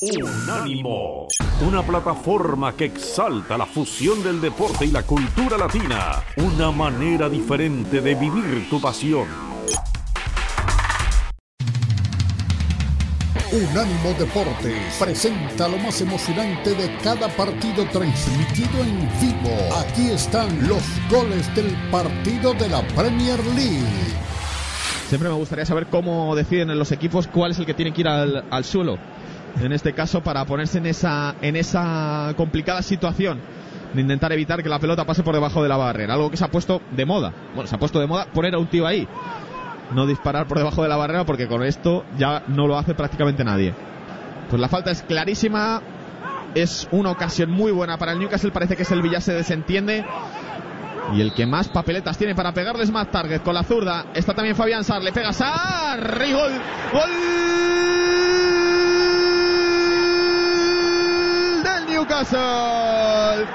Unánimo, una plataforma que exalta la fusión del deporte y la cultura latina, una manera diferente de vivir tu pasión. Unánimo Deportes presenta lo más emocionante de cada partido transmitido en vivo. Aquí están los goles del partido de la Premier League. Siempre me gustaría saber cómo deciden los equipos cuál es el que tiene que ir al, al suelo en este caso para ponerse en esa, en esa complicada situación de intentar evitar que la pelota pase por debajo de la barrera, algo que se ha puesto de moda. Bueno, se ha puesto de moda poner a un tío ahí, no disparar por debajo de la barrera porque con esto ya no lo hace prácticamente nadie. Pues la falta es clarísima, es una ocasión muy buena para el Newcastle, parece que es el Villa se desentiende. Y el que más papeletas tiene para pegarles más target con la zurda está también Fabián Sar. Le pega Sar y gol. ¡Gol! Salta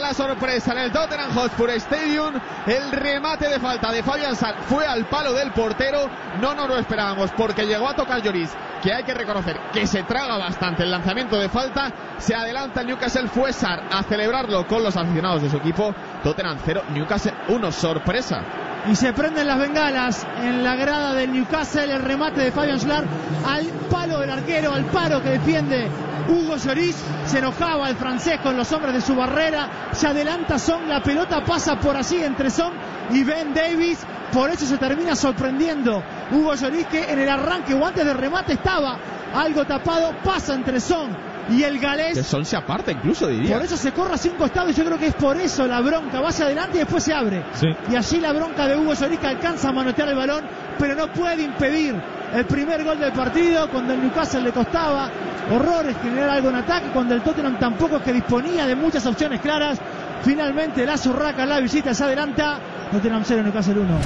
la sorpresa en el Tottenham Hotspur Stadium. El remate de falta de Fabian Sar fue al palo del portero. No nos lo esperábamos porque llegó a tocar Lloris, que hay que reconocer que se traga bastante el lanzamiento de falta. Se adelanta el Newcastle. Fue Sar a celebrarlo con los aficionados de su equipo. Tottenham 0, Newcastle 1. Sorpresa y se prenden las bengalas en la grada del Newcastle. El remate de Fabian Schlar al palo del arquero, al paro que defiende Hugo Lloris. Se enojaba el francés con los hombres de su barrera. Se adelanta Son, la pelota pasa por allí entre Son y Ben Davis. Por eso se termina sorprendiendo Hugo Lloris que en el arranque o antes del remate estaba algo tapado. Pasa entre Son y el galés. Que Son se aparta incluso, diría. Por eso se corre hacia un costado y yo creo que es por eso la bronca. Va hacia adelante y después se abre. Y allí la bronca de Hugo Lloris que alcanza a manotear el balón, pero no puede impedir el primer gol del partido. Cuando el Newcastle le costaba horrores generar algo en ataque, cuando el Tottenham tampoco es que disponía de muchas opciones claras. Finalmente la zurraca, la visita se adelanta. Tottenham 0, Newcastle 1.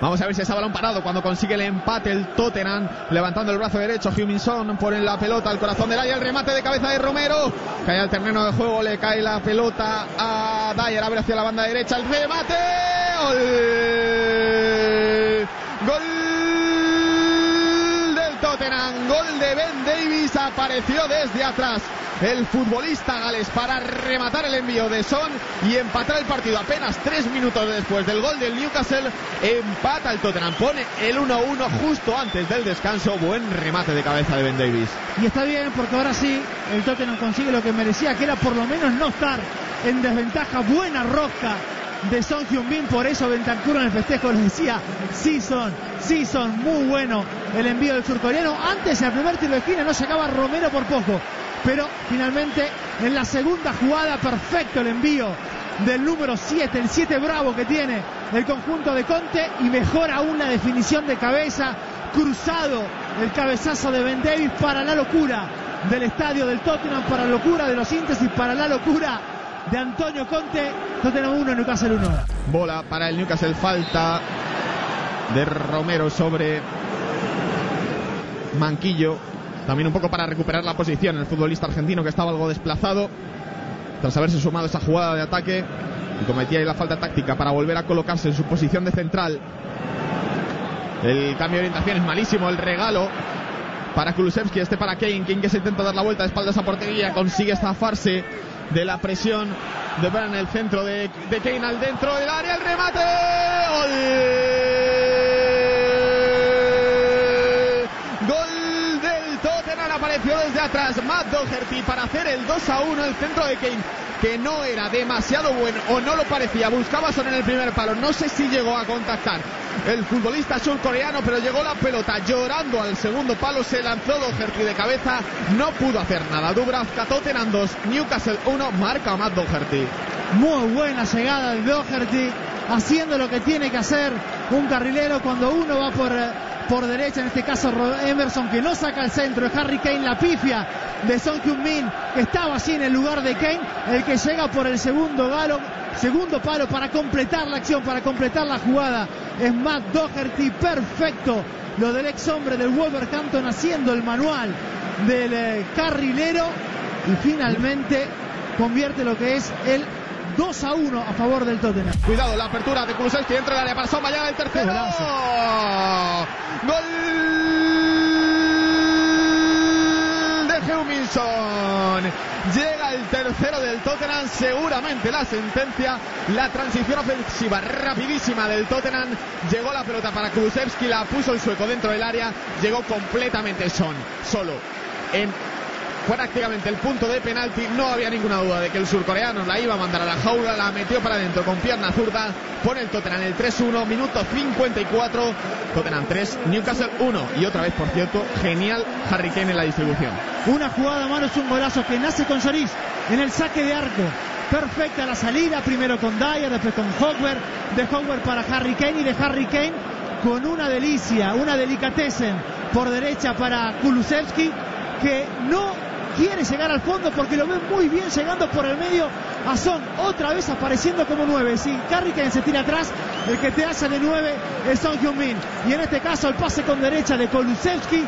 Vamos a ver si ese balón parado cuando consigue el empate el Tottenham. Levantando el brazo derecho, Huminson pone la pelota al corazón del área. El remate de cabeza de Romero. Cae al terreno de juego, le cae la pelota a Dyer. Abre hacia la banda derecha. El remate. Gol Tottenham. Gol de Ben Davis. Apareció desde atrás el futbolista Gales para rematar el envío de Son y empatar el partido apenas tres minutos después del gol del Newcastle. Empata el Tottenham, pone el 1-1 justo antes del descanso. Buen remate de cabeza de Ben Davis. Y está bien porque ahora sí el Tottenham consigue lo que merecía, que era por lo menos no estar en desventaja. Buena rosca de Son Hyun-Bin, por eso Bentancur en el festejo les decía, sí son, sí son, muy bueno el envío del surcoreano. Antes, en el primer tiro de esquina, no sacaba Romero por poco pero finalmente en la segunda jugada perfecto el envío del número 7, el 7 bravo que tiene el conjunto de Conte y mejor aún la definición de cabeza, cruzado el cabezazo de Ben Davis para la locura del estadio del Tottenham, para la locura de los síntesis, para la locura de Antonio Conte, Tottenham 1, Newcastle 1. Bola para el Newcastle, falta de Romero sobre Manquillo también un poco para recuperar la posición el futbolista argentino que estaba algo desplazado tras haberse sumado esa jugada de ataque y cometía ahí la falta táctica para volver a colocarse en su posición de central. El cambio de orientación es malísimo, el regalo para Kulusevski, este para Kane, Kane que se intenta dar la vuelta de espaldas a portería, consigue estafarse de la presión de ver en el centro de, de Kane al dentro del área, el remate, apareció desde atrás Matt Doherty para hacer el 2 a 1 el centro de Kane que no era demasiado bueno o no lo parecía buscaba solo en el primer palo. No sé si llegó a contactar el futbolista surcoreano pero llegó la pelota llorando al segundo palo se lanzó Doherty de cabeza no pudo hacer nada. Dubravka Tottenham 2 Newcastle 1 marca Matt Doherty muy buena llegada de Doherty haciendo lo que tiene que hacer un carrilero cuando uno va por por derecha, en este caso Emerson, que no saca el centro, de Harry Kane, la pifia de Son Heung-min, que estaba así en el lugar de Kane, el que llega por el segundo galo, segundo palo para completar la acción, para completar la jugada, es Matt Doherty, perfecto, lo del ex hombre del Wolverhampton haciendo el manual del eh, carrilero y finalmente convierte lo que es el 2 a 1 a favor del Tottenham. Cuidado, la apertura de Kulusevski dentro del área para Soma, el tercero. Gol de Heung-Min Llega el tercero del Tottenham, seguramente la sentencia, la transición ofensiva rapidísima del Tottenham. Llegó la pelota para Kulusevski, la puso el sueco dentro del área, llegó completamente son, solo en prácticamente el punto de penalti. No había ninguna duda de que el surcoreano la iba a mandar a la jaula, la metió para adentro con pierna zurda. Pone el Tottenham el 3-1, minuto 54. Tottenham 3, Newcastle 1. Y otra vez, por cierto, genial Harry Kane en la distribución. Una jugada a mano es un golazo que nace con Lloris en el saque de arco. Perfecta la salida, primero con Dyer, después con Hogwer, de Hogwer para Harry Kane y de Harry Kane con una delicia, una delicatessen por derecha para Kulusevski que no quiere llegar al fondo porque lo ve muy bien llegando por el medio a Son, otra vez apareciendo como nueve. Si Kane se tira atrás, el que te hace de nueve es Son Heung-min. Y en este caso el pase con derecha de Kulusevski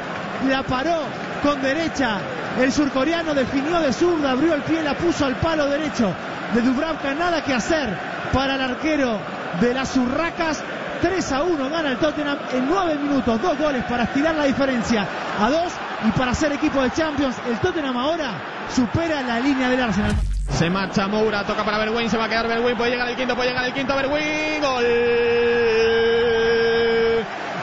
la paró con derecha. El surcoreano definió de zurda, abrió el pie, la puso al palo derecho de Dubravka. Nada que hacer para el arquero de las Urracas. 3 a 1 gana el Tottenham en 9 minutos. Dos goles para estirar la diferencia a 2 y para ser equipo de Champions. El Tottenham ahora supera la línea del Arsenal. Se marcha Moura, toca para Berwin, se va a quedar Berwin, puede llegar el quinto, puede llegar el quinto, Berwin, gol.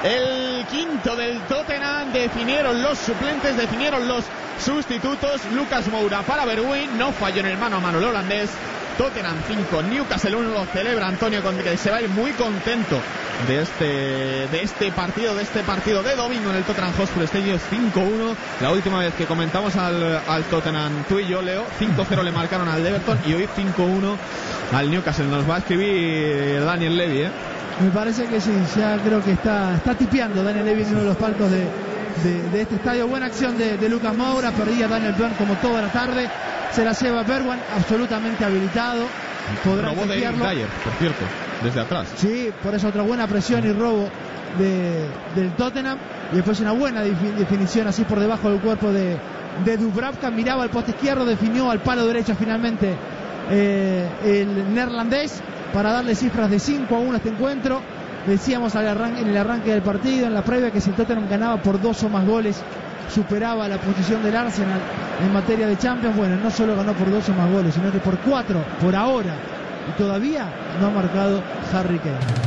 El quinto del Tottenham, definieron los suplentes, definieron los sustitutos. Lucas Moura para Berwin, no falló en el mano a mano el holandés. Tottenham 5, Newcastle 1 lo celebra Antonio que se va a ir muy contento de este, de este partido, de este partido de domingo en el Tottenham Hotspur Stadium 5-1. La última vez que comentamos al, al Tottenham, tú y yo, Leo, 5-0 le marcaron al Everton y hoy 5-1 al Newcastle. Nos va a escribir Daniel Levy, ¿eh? Me parece que sí, ya creo que está, está tipeando Daniel Levy en uno de los palcos de, de, este estadio. Buena acción de, de Lucas Moura, perdía Daniel Byrne como toda la tarde. Se la lleva Berwan, absolutamente habilitado. Podrá robó de Dyer, por cierto, desde atrás. Sí, por eso otra buena presión y robo de, del Tottenham. Y después una buena definición así por debajo del cuerpo de, de Dubravka. Miraba al poste izquierdo, definió al palo derecho finalmente eh, el neerlandés para darle cifras de 5 a 1 a este encuentro. Decíamos en el arranque del partido, en la previa, que si Tottenham ganaba por dos o más goles, superaba la posición del Arsenal en materia de Champions. Bueno, no solo ganó por dos o más goles, sino que por cuatro, por ahora. Y todavía no ha marcado Harry Kane.